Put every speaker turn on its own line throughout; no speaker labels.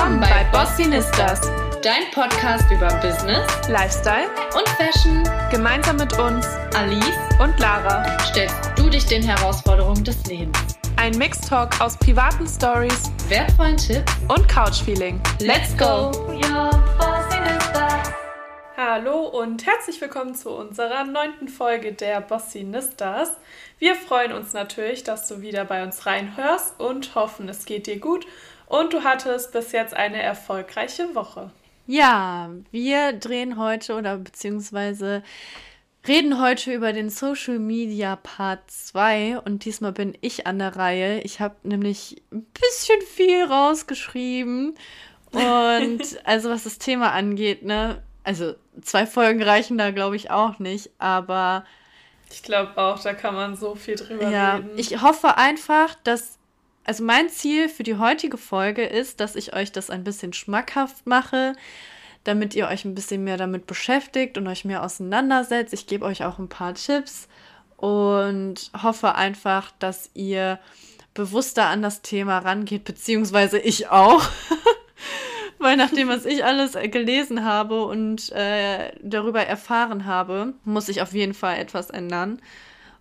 Willkommen bei Bossinistas,
dein Podcast über Business,
Lifestyle
und Fashion.
Gemeinsam mit uns,
Alice
und Lara,
stellst du dich den Herausforderungen des Lebens.
Ein Mixtalk aus privaten Stories,
wertvollen Tipps
und Couchfeeling.
Let's go!
Hallo und herzlich willkommen zu unserer neunten Folge der Bossinistas. Wir freuen uns natürlich, dass du wieder bei uns reinhörst und hoffen, es geht dir gut und du hattest bis jetzt eine erfolgreiche Woche.
Ja, wir drehen heute oder beziehungsweise reden heute über den Social Media Part 2 und diesmal bin ich an der Reihe. Ich habe nämlich ein bisschen viel rausgeschrieben und also was das Thema angeht, ne, also zwei Folgen reichen da glaube ich auch nicht, aber
ich glaube auch, da kann man so viel drüber
ja,
reden.
Ich hoffe einfach, dass also mein Ziel für die heutige Folge ist, dass ich euch das ein bisschen schmackhaft mache, damit ihr euch ein bisschen mehr damit beschäftigt und euch mehr auseinandersetzt. Ich gebe euch auch ein paar Tipps und hoffe einfach, dass ihr bewusster an das Thema rangeht, beziehungsweise ich auch. Weil nachdem, was ich alles gelesen habe und äh, darüber erfahren habe, muss ich auf jeden Fall etwas ändern.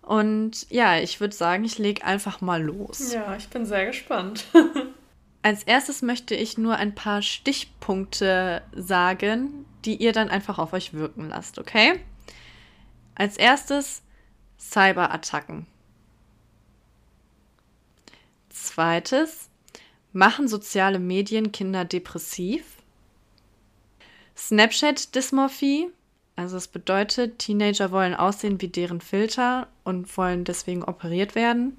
Und ja, ich würde sagen, ich lege einfach mal los.
Ja, ich bin sehr gespannt.
Als erstes möchte ich nur ein paar Stichpunkte sagen, die ihr dann einfach auf euch wirken lasst, okay? Als erstes Cyberattacken. Zweites, machen soziale Medien Kinder depressiv? Snapchat-Dysmorphie. Also es bedeutet, Teenager wollen aussehen wie deren Filter und wollen deswegen operiert werden.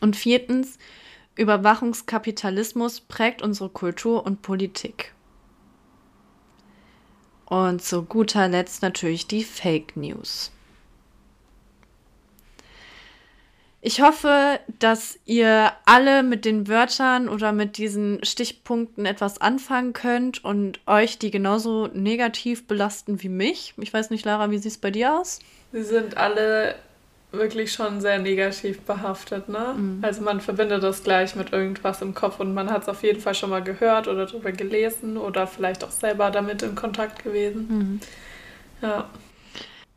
Und viertens, Überwachungskapitalismus prägt unsere Kultur und Politik. Und zu guter Letzt natürlich die Fake News. Ich hoffe, dass ihr alle mit den Wörtern oder mit diesen Stichpunkten etwas anfangen könnt und euch die genauso negativ belasten wie mich. Ich weiß nicht, Lara, wie sieht es bei dir aus?
Sie sind alle wirklich schon sehr negativ behaftet, ne? Mhm. Also man verbindet das gleich mit irgendwas im Kopf und man hat es auf jeden Fall schon mal gehört oder darüber gelesen oder vielleicht auch selber damit in Kontakt gewesen. Mhm. Ja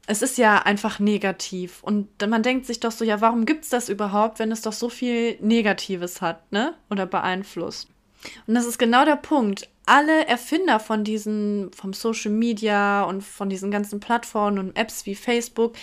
es ist ja einfach negativ. Und man denkt sich doch so, ja, warum gibt es das überhaupt, wenn es doch so viel Negatives hat, ne? Oder beeinflusst. Und das ist genau der Punkt. Alle Erfinder von diesen, vom Social Media und von diesen ganzen Plattformen und Apps wie Facebook,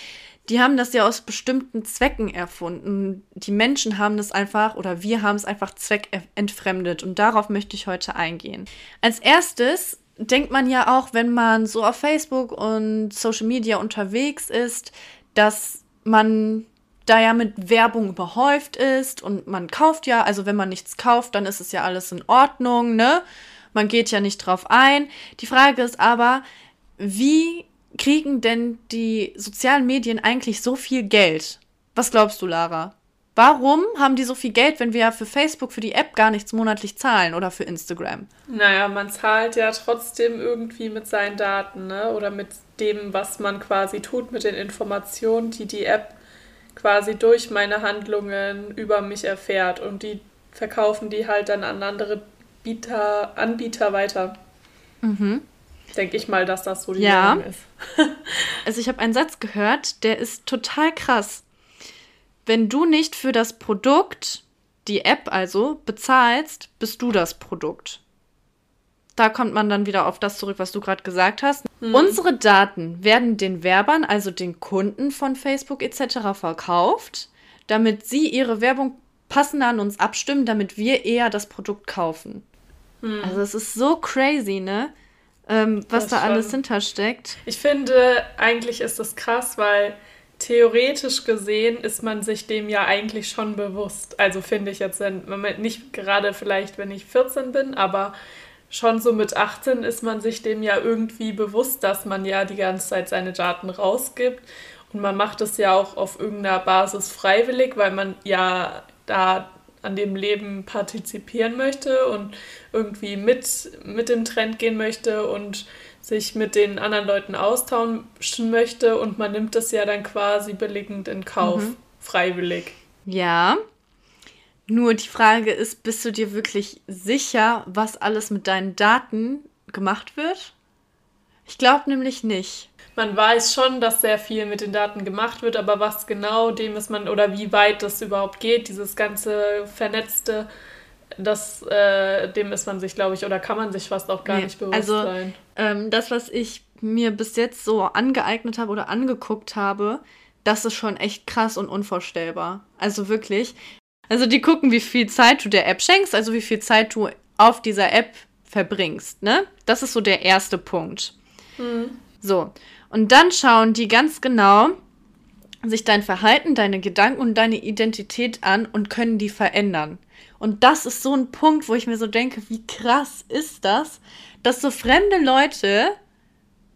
die haben das ja aus bestimmten Zwecken erfunden. Die Menschen haben das einfach oder wir haben es einfach zweckentfremdet. Und darauf möchte ich heute eingehen. Als erstes denkt man ja auch, wenn man so auf Facebook und Social Media unterwegs ist, dass man da ja mit Werbung überhäuft ist und man kauft ja, also wenn man nichts kauft, dann ist es ja alles in Ordnung, ne? Man geht ja nicht drauf ein. Die Frage ist aber, wie kriegen denn die sozialen Medien eigentlich so viel Geld? Was glaubst du, Lara? Warum haben die so viel Geld, wenn wir ja für Facebook, für die App gar nichts monatlich zahlen oder für Instagram?
Naja, man zahlt ja trotzdem irgendwie mit seinen Daten, ne? Oder mit dem, was man quasi tut, mit den Informationen, die die App quasi durch meine Handlungen über mich erfährt. Und die verkaufen die halt dann an andere Bieter, Anbieter weiter. Mhm. Denke ich mal, dass das so die ja. Ist.
also ich habe einen Satz gehört, der ist total krass wenn du nicht für das Produkt, die App also, bezahlst, bist du das Produkt. Da kommt man dann wieder auf das zurück, was du gerade gesagt hast. Mhm. Unsere Daten werden den Werbern, also den Kunden von Facebook etc. verkauft, damit sie ihre Werbung passender an uns abstimmen, damit wir eher das Produkt kaufen. Mhm. Also es ist so crazy, ne? Ähm, was das da schon. alles hintersteckt.
Ich finde, eigentlich ist das krass, weil theoretisch gesehen ist man sich dem ja eigentlich schon bewusst. Also finde ich jetzt nicht gerade vielleicht, wenn ich 14 bin, aber schon so mit 18 ist man sich dem ja irgendwie bewusst, dass man ja die ganze Zeit seine Daten rausgibt. Und man macht es ja auch auf irgendeiner Basis freiwillig, weil man ja da an dem Leben partizipieren möchte und irgendwie mit, mit dem Trend gehen möchte und sich mit den anderen Leuten austauschen möchte und man nimmt das ja dann quasi billigend in Kauf, mhm. freiwillig.
Ja. Nur die Frage ist, bist du dir wirklich sicher, was alles mit deinen Daten gemacht wird? Ich glaube nämlich nicht.
Man weiß schon, dass sehr viel mit den Daten gemacht wird, aber was genau dem ist man oder wie weit das überhaupt geht, dieses ganze vernetzte, das, äh, dem ist man sich, glaube ich, oder kann man sich fast auch gar nee, nicht bewusst
also, sein. Ähm, das, was ich mir bis jetzt so angeeignet habe oder angeguckt habe, das ist schon echt krass und unvorstellbar. Also wirklich. Also die gucken, wie viel Zeit du der App schenkst, also wie viel Zeit du auf dieser App verbringst, ne? Das ist so der erste Punkt. Mhm. So. Und dann schauen die ganz genau sich dein Verhalten, deine Gedanken und deine Identität an und können die verändern. Und das ist so ein Punkt, wo ich mir so denke, wie krass ist das, dass so fremde Leute,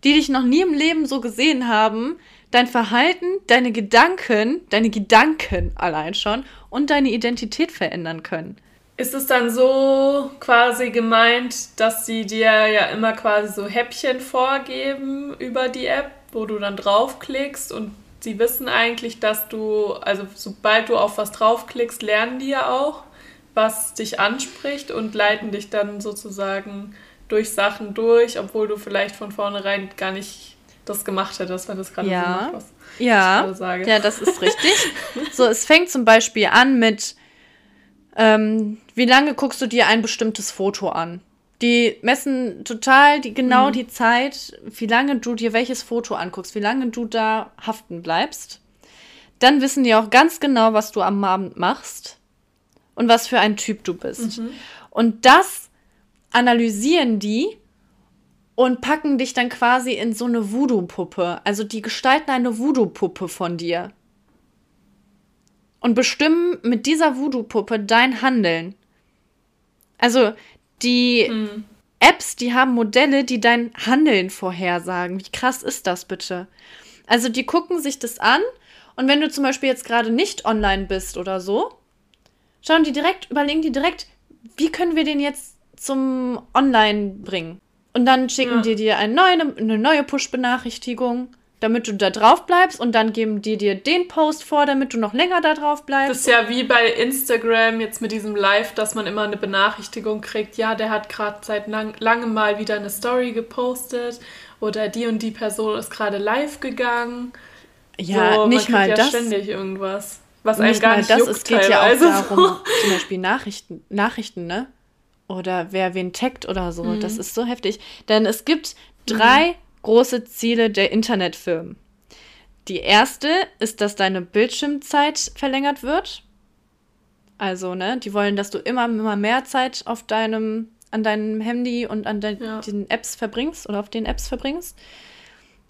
die dich noch nie im Leben so gesehen haben, dein Verhalten, deine Gedanken, deine Gedanken allein schon und deine Identität verändern können.
Ist es dann so quasi gemeint, dass sie dir ja immer quasi so Häppchen vorgeben über die App, wo du dann draufklickst und sie wissen eigentlich, dass du, also sobald du auf was draufklickst, lernen die ja auch, was dich anspricht und leiten dich dann sozusagen durch Sachen durch, obwohl du vielleicht von vornherein gar nicht das gemacht hättest, wenn das gerade
ja.
so macht, was
ja. ich sage. Ja, das ist richtig. so, es fängt zum Beispiel an mit ähm, wie lange guckst du dir ein bestimmtes Foto an? Die messen total die, genau mhm. die Zeit, wie lange du dir welches Foto anguckst, wie lange du da haften bleibst. Dann wissen die auch ganz genau, was du am Abend machst und was für ein Typ du bist. Mhm. Und das analysieren die und packen dich dann quasi in so eine Voodoo-Puppe. Also die gestalten eine Voodoo-Puppe von dir und bestimmen mit dieser Voodoo-Puppe dein Handeln. Also die hm. Apps, die haben Modelle, die dein Handeln vorhersagen. Wie krass ist das bitte? Also die gucken sich das an und wenn du zum Beispiel jetzt gerade nicht online bist oder so, schauen die direkt, überlegen die direkt, wie können wir den jetzt zum Online bringen? Und dann schicken ja. die dir eine neue, eine neue Push-Benachrichtigung damit du da drauf bleibst und dann geben die dir den Post vor, damit du noch länger da drauf bleibst.
Das ist ja wie bei Instagram jetzt mit diesem Live, dass man immer eine Benachrichtigung kriegt, ja, der hat gerade seit lang, langem mal wieder eine Story gepostet oder die und die Person ist gerade live gegangen. Ja, so, nicht mal ja das. ständig irgendwas. Was einem gar nicht das, juckt, es geht ja auch
darum, zum Beispiel Nachrichten, Nachrichten, ne? Oder wer wen taggt oder so. Mhm. Das ist so heftig. Denn es gibt drei mhm große Ziele der Internetfirmen. Die erste ist, dass deine Bildschirmzeit verlängert wird. Also, ne, die wollen, dass du immer, immer mehr Zeit auf deinem, an deinem Handy und an de ja. den Apps verbringst oder auf den Apps verbringst.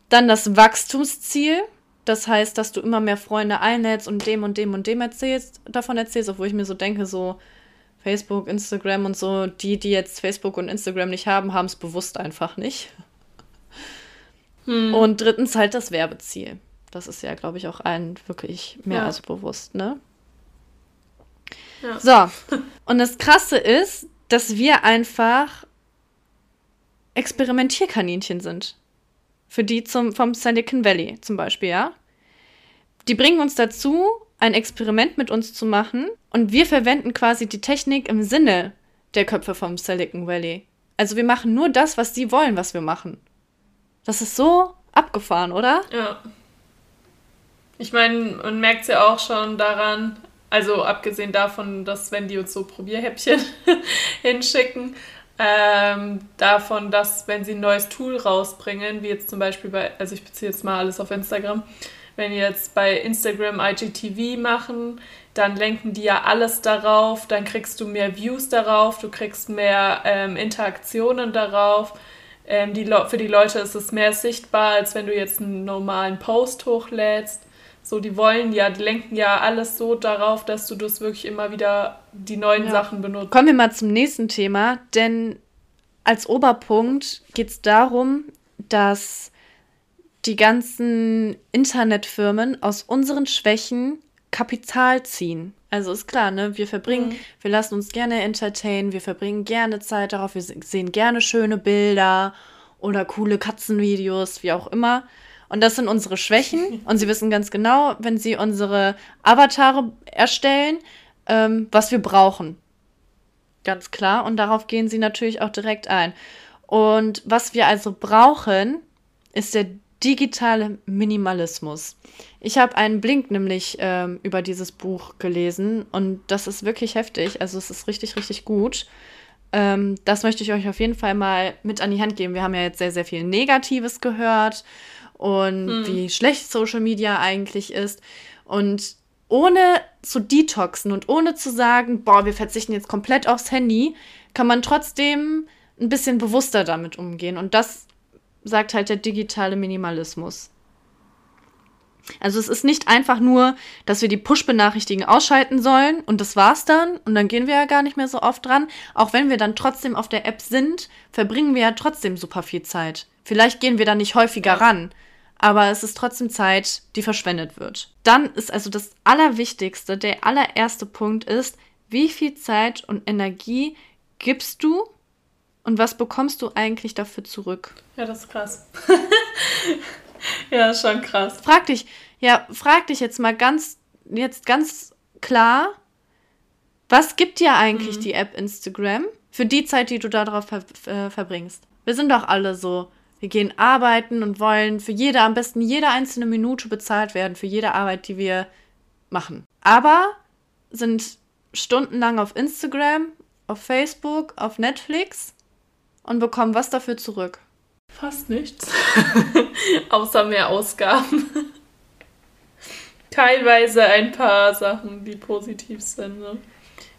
Dann das Wachstumsziel. Das heißt, dass du immer mehr Freunde einlädst und dem und dem und dem erzählst, davon erzählst, obwohl ich mir so denke, so Facebook, Instagram und so, die, die jetzt Facebook und Instagram nicht haben, haben es bewusst einfach nicht. Hm. Und drittens halt das Werbeziel. Das ist ja, glaube ich, auch allen wirklich mehr ja. als bewusst, ne? Ja. So. Und das Krasse ist, dass wir einfach Experimentierkaninchen sind. Für die zum, vom Silicon Valley zum Beispiel, ja? Die bringen uns dazu, ein Experiment mit uns zu machen und wir verwenden quasi die Technik im Sinne der Köpfe vom Silicon Valley. Also wir machen nur das, was sie wollen, was wir machen. Das ist so abgefahren, oder?
Ja. Ich meine, man merkt es ja auch schon daran, also abgesehen davon, dass wenn die uns so Probierhäppchen hinschicken, ähm, davon, dass wenn sie ein neues Tool rausbringen, wie jetzt zum Beispiel bei, also ich beziehe jetzt mal alles auf Instagram, wenn die jetzt bei Instagram IGTV machen, dann lenken die ja alles darauf, dann kriegst du mehr Views darauf, du kriegst mehr ähm, Interaktionen darauf ähm, die für die Leute ist es mehr sichtbar, als wenn du jetzt einen normalen Post hochlädst. So, die wollen ja, die lenken ja alles so darauf, dass du das wirklich immer wieder die neuen ja. Sachen benutzt.
Kommen wir mal zum nächsten Thema, denn als Oberpunkt geht es darum, dass die ganzen Internetfirmen aus unseren Schwächen Kapital ziehen. Also ist klar, ne? Wir verbringen, mhm. wir lassen uns gerne entertainen, wir verbringen gerne Zeit darauf, wir sehen gerne schöne Bilder oder coole Katzenvideos, wie auch immer. Und das sind unsere Schwächen. Und sie wissen ganz genau, wenn sie unsere Avatare erstellen, ähm, was wir brauchen. Ganz klar. Und darauf gehen sie natürlich auch direkt ein. Und was wir also brauchen, ist der digitale Minimalismus. Ich habe einen Blink nämlich ähm, über dieses Buch gelesen und das ist wirklich heftig. Also es ist richtig, richtig gut. Ähm, das möchte ich euch auf jeden Fall mal mit an die Hand geben. Wir haben ja jetzt sehr, sehr viel Negatives gehört und hm. wie schlecht Social Media eigentlich ist. Und ohne zu detoxen und ohne zu sagen, boah, wir verzichten jetzt komplett aufs Handy, kann man trotzdem ein bisschen bewusster damit umgehen. Und das sagt halt der digitale Minimalismus. Also es ist nicht einfach nur, dass wir die Push-Benachrichtigungen ausschalten sollen und das war's dann und dann gehen wir ja gar nicht mehr so oft dran. Auch wenn wir dann trotzdem auf der App sind, verbringen wir ja trotzdem super viel Zeit. Vielleicht gehen wir da nicht häufiger ja. ran, aber es ist trotzdem Zeit, die verschwendet wird. Dann ist also das Allerwichtigste, der allererste Punkt ist, wie viel Zeit und Energie gibst du und was bekommst du eigentlich dafür zurück?
Ja, das ist krass. ja, schon krass.
Frag dich, ja, frag dich jetzt mal ganz, jetzt ganz klar, was gibt dir eigentlich mhm. die App Instagram für die Zeit, die du darauf ver äh, verbringst? Wir sind doch alle so. Wir gehen arbeiten und wollen für jede, am besten jede einzelne Minute bezahlt werden, für jede Arbeit, die wir machen. Aber sind stundenlang auf Instagram, auf Facebook, auf Netflix und bekommen was dafür zurück?
Fast nichts. Außer mehr Ausgaben. Teilweise ein paar Sachen, die positiv sind. Ne?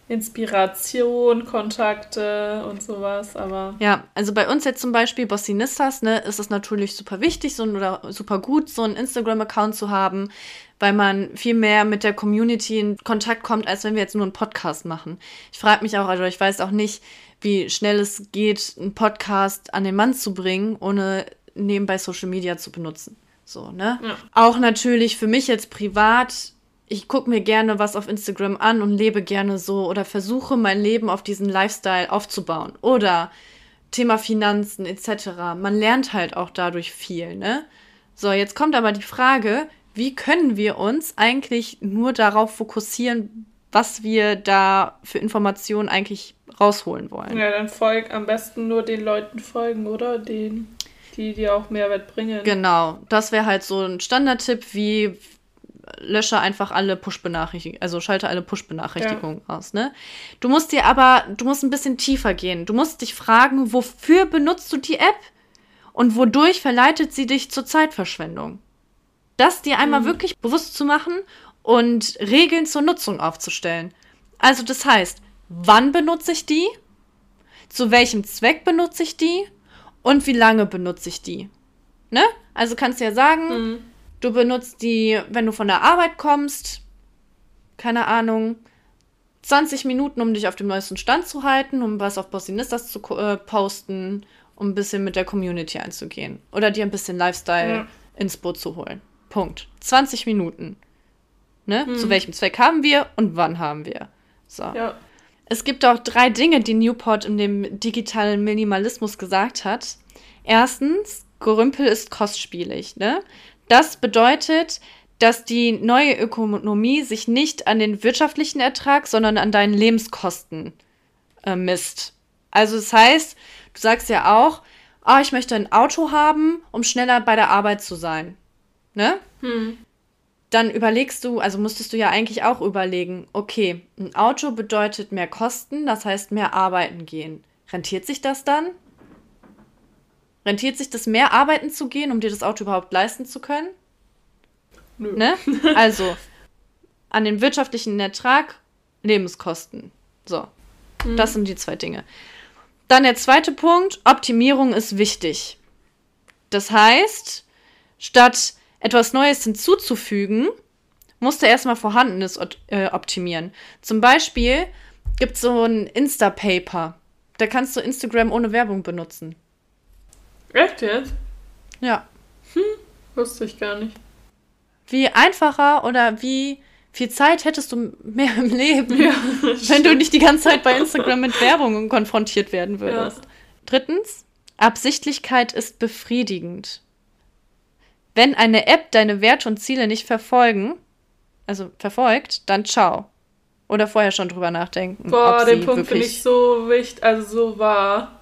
Inspiration, Kontakte und sowas, aber.
Ja, also bei uns jetzt zum Beispiel Bossinistas, ne, ist es natürlich super wichtig so, oder super gut, so einen Instagram-Account zu haben, weil man viel mehr mit der Community in Kontakt kommt, als wenn wir jetzt nur einen Podcast machen. Ich frage mich auch, also ich weiß auch nicht, wie schnell es geht, einen Podcast an den Mann zu bringen, ohne nebenbei Social Media zu benutzen. So, ne? Ja. Auch natürlich für mich jetzt privat, ich gucke mir gerne was auf Instagram an und lebe gerne so oder versuche mein Leben auf diesen Lifestyle aufzubauen. Oder Thema Finanzen etc. Man lernt halt auch dadurch viel, ne? So, jetzt kommt aber die Frage, wie können wir uns eigentlich nur darauf fokussieren, was wir da für Informationen eigentlich rausholen wollen.
Ja, dann folg am besten nur den Leuten folgen, oder? Den, die dir auch Mehrwert bringen.
Genau, das wäre halt so ein Standardtipp, wie lösche einfach alle Push-Benachrichtigungen, also schalte alle Push-Benachrichtigungen ja. aus, ne? Du musst dir aber, du musst ein bisschen tiefer gehen. Du musst dich fragen, wofür benutzt du die App und wodurch verleitet sie dich zur Zeitverschwendung? Das dir einmal mhm. wirklich bewusst zu machen und Regeln zur Nutzung aufzustellen. Also das heißt, wann benutze ich die, zu welchem Zweck benutze ich die und wie lange benutze ich die. Ne? Also kannst du ja sagen, mhm. Du benutzt die, wenn du von der Arbeit kommst, keine Ahnung, 20 Minuten, um dich auf dem neuesten Stand zu halten, um was auf Bossinistas zu äh, posten, um ein bisschen mit der Community einzugehen. Oder dir ein bisschen Lifestyle ja. ins Boot zu holen. Punkt. 20 Minuten. Ne? Hm. Zu welchem Zweck haben wir und wann haben wir? So. Ja. Es gibt auch drei Dinge, die Newport in dem digitalen Minimalismus gesagt hat. Erstens, Gerümpel ist kostspielig. Ne? Das bedeutet, dass die neue Ökonomie sich nicht an den wirtschaftlichen Ertrag, sondern an deinen Lebenskosten äh, misst. Also das heißt, du sagst ja auch, oh, ich möchte ein Auto haben, um schneller bei der Arbeit zu sein. Ne? Hm dann überlegst du, also musstest du ja eigentlich auch überlegen, okay, ein Auto bedeutet mehr Kosten, das heißt mehr arbeiten gehen. Rentiert sich das dann? Rentiert sich das mehr arbeiten zu gehen, um dir das Auto überhaupt leisten zu können? Nö. Ne? Also an den wirtschaftlichen Ertrag Lebenskosten. So, mhm. das sind die zwei Dinge. Dann der zweite Punkt, Optimierung ist wichtig. Das heißt, statt etwas Neues hinzuzufügen, musst du erstmal Vorhandenes äh, optimieren. Zum Beispiel gibt es so ein Instapaper. Da kannst du Instagram ohne Werbung benutzen.
Echt jetzt?
Ja.
Hm, wusste ich gar nicht.
Wie einfacher oder wie viel Zeit hättest du mehr im Leben, ja, wenn stimmt. du nicht die ganze Zeit bei Instagram mit Werbung konfrontiert werden würdest. Ja. Drittens, Absichtlichkeit ist befriedigend. Wenn eine App deine Werte und Ziele nicht verfolgen, also verfolgt, dann ciao. Oder vorher schon drüber nachdenken.
Boah, den Punkt finde ich so wichtig, also so wahr.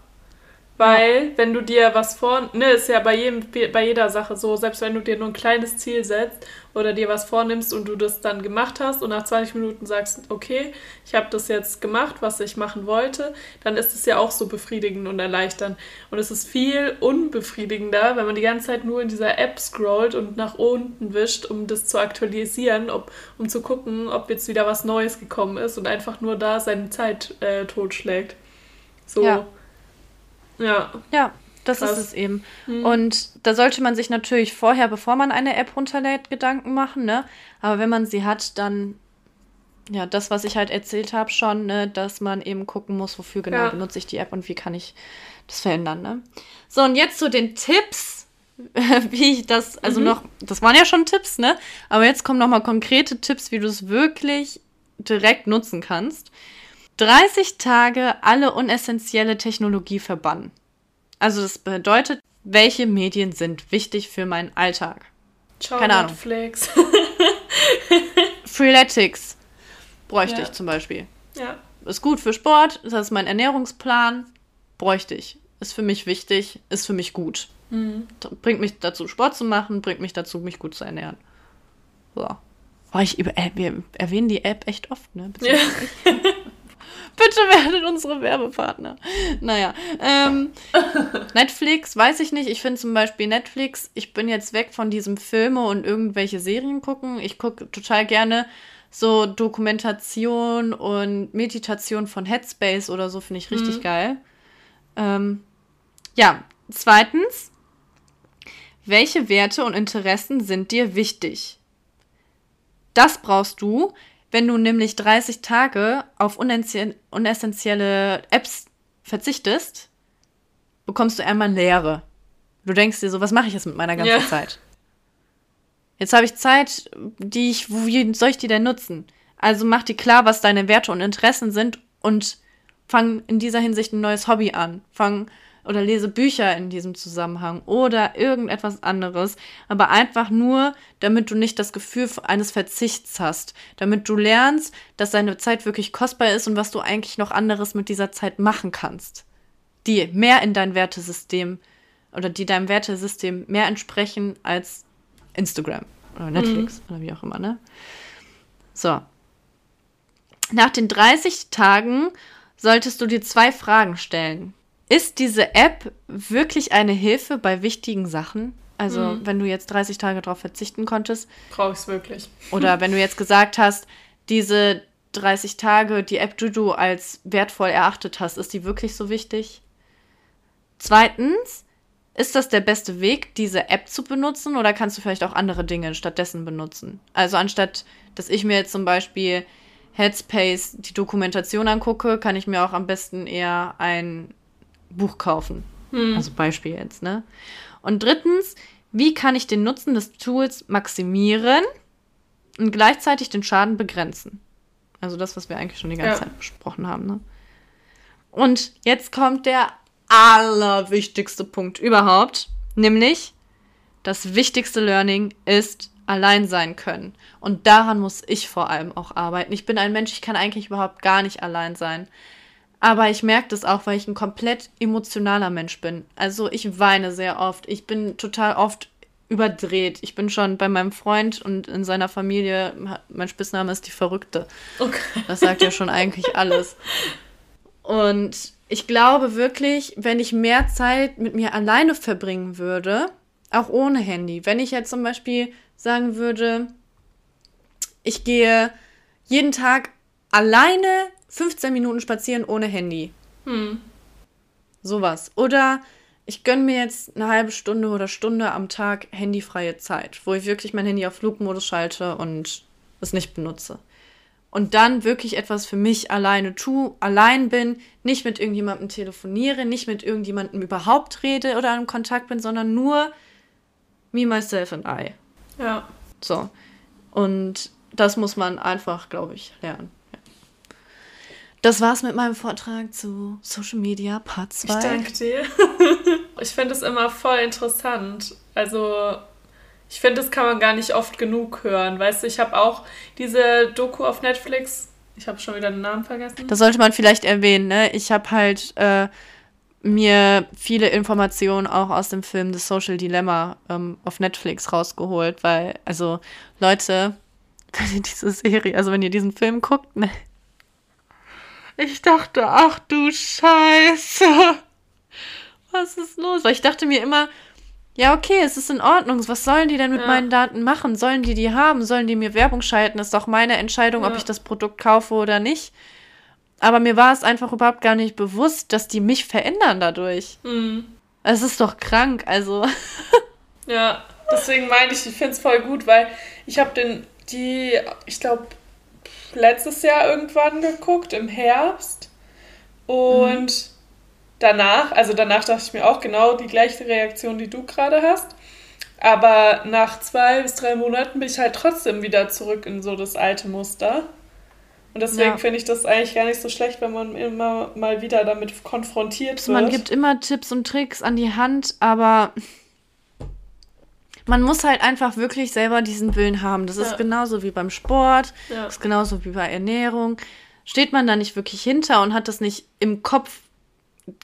Weil, wenn du dir was vor, ne, ist ja bei jedem, bei jeder Sache so, selbst wenn du dir nur ein kleines Ziel setzt oder dir was vornimmst und du das dann gemacht hast und nach 20 Minuten sagst, okay, ich habe das jetzt gemacht, was ich machen wollte, dann ist es ja auch so befriedigend und erleichternd. Und es ist viel unbefriedigender, wenn man die ganze Zeit nur in dieser App scrollt und nach unten wischt, um das zu aktualisieren, ob, um zu gucken, ob jetzt wieder was Neues gekommen ist und einfach nur da seine Zeit äh, totschlägt. So.
Ja.
Ja.
Ja, das
Krass.
ist es eben.
Hm.
Und da sollte man sich natürlich vorher, bevor man eine App runterlädt, Gedanken machen, ne? Aber wenn man sie hat, dann ja, das, was ich halt erzählt habe, schon, ne, dass man eben gucken muss, wofür genau
Ja.
benutze ich die App und wie kann ich das verändern, ne? So, und jetzt zu den Tipps, wie ich das, also
Mhm.
noch, das waren ja schon Tipps, ne? Aber jetzt kommen nochmal konkrete Tipps, wie du es wirklich direkt nutzen kannst. 30 Tage alle unessentielle Technologie verbannen. Also das bedeutet, welche Medien sind wichtig für meinen Alltag?
Ciao,
Keine Ahnung.
Netflix.
Freeletics bräuchte
Ja.
ich zum Beispiel.
ja.
Ist gut für Sport, das ist mein Ernährungsplan, bräuchte ich. Ist für mich wichtig, ist für mich gut.
Mhm.
Bringt mich dazu, Sport zu machen, bringt mich dazu, mich gut zu ernähren. So. Oh, ich über, äh, wir erwähnen die App echt oft, ne?
Ja.
bitte werdet unsere Werbepartner. Naja. Ähm, Netflix, weiß ich nicht. Ich finde zum Beispiel Netflix, ich bin jetzt weg von diesem Filme und irgendwelche Serien gucken. Ich gucke total gerne so Dokumentation und Meditation von Headspace oder so, finde ich richtig
Mhm.
geil. Ähm, ja, zweitens, welche Werte und Interessen sind dir wichtig? Das brauchst du, wenn du nämlich 30 Tage auf unessentielle Apps verzichtest, bekommst du einmal Leere. Du denkst dir so, was mache ich jetzt mit meiner ganzen
Ja.
Zeit? Jetzt habe ich Zeit, die ich, wie soll ich die denn nutzen? Also mach dir klar, was deine Werte und Interessen sind und fang in dieser Hinsicht ein neues Hobby an. Fang oder lese Bücher in diesem Zusammenhang oder irgendetwas anderes, aber einfach nur, damit du nicht das Gefühl eines Verzichts hast, damit du lernst, dass deine Zeit wirklich kostbar ist und was du eigentlich noch anderes mit dieser Zeit machen kannst, die mehr in dein Wertesystem oder die deinem Wertesystem mehr entsprechen als Instagram oder Netflix oder wie auch immer, ne? So. Nach den 30 Tagen solltest du dir zwei Fragen stellen. Ist diese App wirklich eine Hilfe bei wichtigen Sachen? Also,
Mhm.
wenn du jetzt 30 Tage darauf verzichten konntest,
Brauche ich es wirklich.
oder wenn du jetzt gesagt hast, diese 30 Tage, die App, die du als wertvoll erachtet hast, ist die wirklich so wichtig? Zweitens, ist das der beste Weg, diese App zu benutzen oder kannst du vielleicht auch andere Dinge stattdessen benutzen? Also anstatt, dass ich mir jetzt zum Beispiel Headspace die Dokumentation angucke, kann ich mir auch am besten eher ein Buch kaufen.
Hm.
Also Beispiel jetzt, ne? Und drittens, wie kann ich den Nutzen des Tools maximieren und gleichzeitig den Schaden begrenzen? Also das, was wir eigentlich schon die ganze
Ja.
Zeit besprochen haben, ne? Und jetzt kommt der allerwichtigste Punkt überhaupt, nämlich das wichtigste Learning ist allein sein können. Und daran muss ich vor allem auch arbeiten. Ich bin ein Mensch, ich kann eigentlich überhaupt gar nicht allein sein. Aber ich merke das auch, weil ich ein komplett emotionaler Mensch bin. Also ich weine sehr oft. Ich bin total oft überdreht. Ich bin schon bei meinem Freund und in seiner Familie, mein Spitzname ist die Verrückte.
Okay.
Das sagt ja schon eigentlich alles. Und ich glaube wirklich, wenn ich mehr Zeit mit mir alleine verbringen würde, auch ohne Handy, wenn ich jetzt zum Beispiel sagen würde, ich gehe jeden Tag alleine 15 Minuten spazieren ohne Handy.
Hm.
Sowas. Oder ich gönne mir jetzt eine halbe Stunde oder Stunde am Tag handyfreie Zeit, wo ich wirklich mein Handy auf Flugmodus schalte und es nicht benutze. Und dann wirklich etwas für mich alleine tu, allein bin, nicht mit irgendjemandem telefoniere, nicht mit irgendjemandem überhaupt rede oder in Kontakt bin, sondern nur me, myself and I.
Ja.
So. Und das muss man einfach, glaube ich, lernen. Das war's mit meinem Vortrag zu Social Media Part 2.
Ich danke dir. ich finde es immer voll interessant. Also, ich finde, das kann man gar nicht oft genug hören. Weißt du, ich habe auch diese Doku auf Netflix Ich habe schon wieder den Namen vergessen.
Das sollte man vielleicht erwähnen, ne? Ich habe halt äh, mir viele Informationen auch aus dem Film The Social Dilemma ähm, auf Netflix rausgeholt, weil, also, Leute, wenn ihr diese Serie, also wenn ihr diesen Film guckt, ne? Ich dachte, ach du Scheiße. Was ist los? Weil ich dachte mir immer, ja, okay, es ist in Ordnung. Was sollen die denn mit
Ja.
meinen Daten machen? Sollen die die haben? Sollen die mir Werbung schalten? ist doch meine Entscheidung, ob
Ja.
ich das Produkt kaufe oder nicht. Aber mir war es einfach überhaupt gar nicht bewusst, dass die mich verändern dadurch.
Hm.
Es ist doch krank, also.
Ja, deswegen meine ich, ich finde es voll gut, weil ich habe den, die, ich glaube, letztes Jahr irgendwann geguckt, im Herbst. Und danach, also danach dachte ich mir auch genau die gleiche Reaktion, die du gerade hast. Aber nach zwei bis drei Monaten bin ich halt trotzdem wieder zurück in so das alte Muster. Und deswegen
Ja.
finde ich das eigentlich gar nicht so schlecht, wenn man immer mal wieder damit konfrontiert wird.
Man gibt immer Tipps und Tricks an die Hand, aber man muss halt einfach wirklich selber diesen Willen haben. Das ist
Ja.
genauso wie beim Sport,
ja.
das ist genauso wie bei Ernährung. Steht man da nicht wirklich hinter und hat das nicht im Kopf,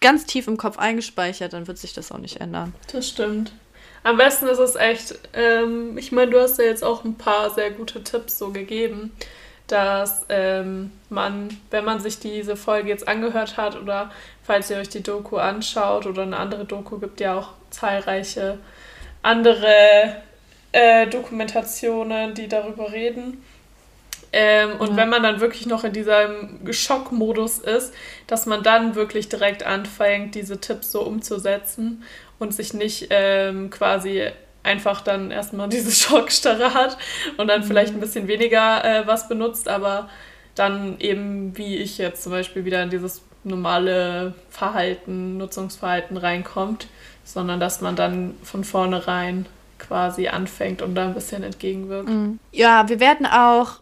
ganz tief im Kopf eingespeichert, dann wird sich das auch nicht ändern.
Das stimmt. Am besten ist es echt, ähm, ich meine, du hast ja jetzt auch ein paar sehr gute Tipps so gegeben, dass ähm, man, wenn man sich diese Folge jetzt angehört hat oder falls ihr euch die Doku anschaut oder eine andere Doku, gibt ja auch zahlreiche andere äh, Dokumentationen, die darüber reden. Ähm, und
Ja.
wenn man dann wirklich noch in diesem Schockmodus ist, dass man dann wirklich direkt anfängt, diese Tipps so umzusetzen und sich nicht ähm, quasi einfach dann erstmal diese Schockstarre hat und dann vielleicht ein bisschen weniger äh, was benutzt, aber dann eben, wie ich jetzt zum Beispiel, wieder in dieses normale Verhalten, Nutzungsverhalten reinkommt, sondern dass man dann von vornherein quasi anfängt und da ein bisschen entgegenwirkt.
Ja, wir werden auch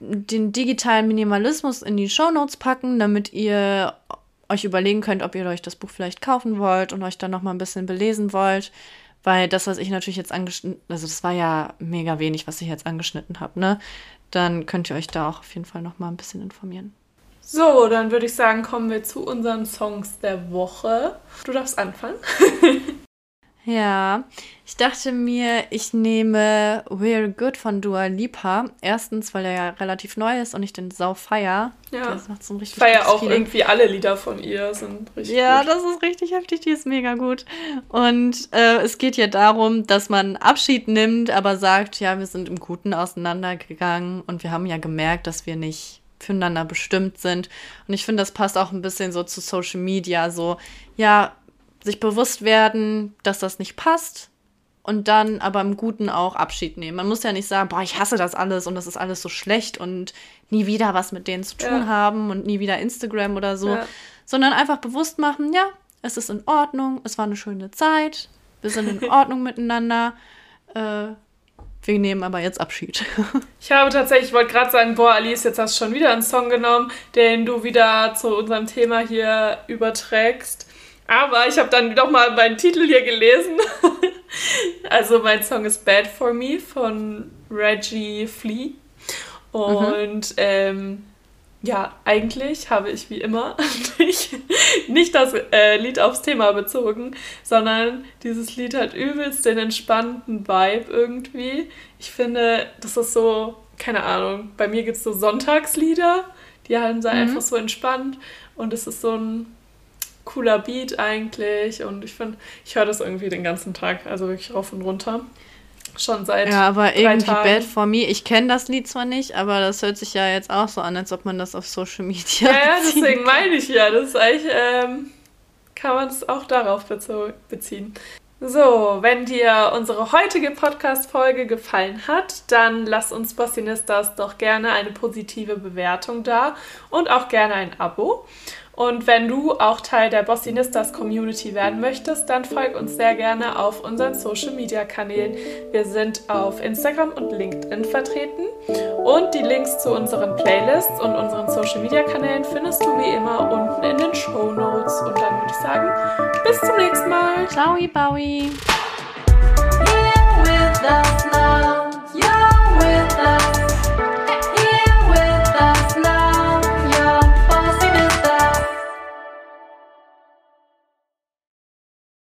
den digitalen Minimalismus in die Shownotes packen, damit ihr euch überlegen könnt, ob ihr euch das Buch vielleicht kaufen wollt und euch dann noch mal ein bisschen belesen wollt. Weil das, was ich natürlich jetzt angeschnitten, also das war ja mega wenig, was ich jetzt angeschnitten habe, ne? Dann könnt ihr euch da auch auf jeden Fall noch mal ein bisschen informieren.
So, dann würde ich sagen, kommen wir zu unseren Songs der Woche. Du darfst anfangen.
Ja, ich dachte mir, ich nehme We're Good von Dua Lipa. Erstens, weil er ja relativ neu ist und ich den sau feier.
Ja.
Das macht so ein
Ich
richtig
feiere
gutes
auch
Feeling.
irgendwie alle Lieder von ihr, sind richtig
Ja,
gut.
das ist richtig heftig, die ist mega gut. Und äh, es geht ja darum, dass man Abschied nimmt, aber sagt, ja, wir sind im Guten auseinandergegangen und wir haben ja gemerkt, dass wir nicht füreinander bestimmt sind. Und ich finde, das passt auch ein bisschen so zu Social Media, so, ja, sich bewusst werden, dass das nicht passt und dann aber im Guten auch Abschied nehmen. Man muss ja nicht sagen, boah, ich hasse das alles und das ist alles so schlecht und nie wieder was mit denen zu tun
Ja.
haben und nie wieder Instagram oder so
Ja.
sondern einfach bewusst machen, ja, es ist in Ordnung, es war eine schöne Zeit, wir sind in Ordnung miteinander, äh, wir nehmen aber jetzt Abschied.
Ich habe tatsächlich, ich wollte gerade sagen, boah, Alice, jetzt hast du schon wieder einen Song genommen, den du wieder zu unserem Thema hier überträgst. Aber ich habe dann nochmal meinen Titel hier gelesen. also mein Song ist Bad for Me von Reggie Flea. Und ähm, ja, eigentlich habe ich wie immer nicht, nicht das äh, Lied aufs Thema bezogen, sondern dieses Lied hat übelst den entspannten Vibe irgendwie. Ich finde, das ist so, keine Ahnung, bei mir gibt es so Sonntagslieder, die haben so einfach so entspannt und es ist so ein cooler Beat eigentlich und ich finde, ich höre das irgendwie den ganzen Tag, also wirklich rauf und runter. Schon seit
ja, aber irgendwie
Tagen.
Bad for Me, ich kenne das Lied zwar nicht, aber das hört sich ja jetzt auch so an, als ob man das auf Social Media
Ja, ja, deswegen meine ich ja, das ist eigentlich, ähm, kann man es auch darauf beziehen. So, wenn dir unsere heutige Podcast-Folge gefallen hat, dann lass uns Bossinistas doch gerne eine positive Bewertung da und auch gerne ein Abo. Und wenn du auch Teil der Bossinistas Community werden möchtest, dann folg uns sehr gerne auf unseren Social Media Kanälen. Wir sind auf Instagram und LinkedIn vertreten. Und die Links zu unseren Playlists und unseren Social Media Kanälen findest du wie immer unten in den Show Notes. Und dann würde ich sagen, bis zum nächsten Mal.
Ciao, Bowie.
with us now.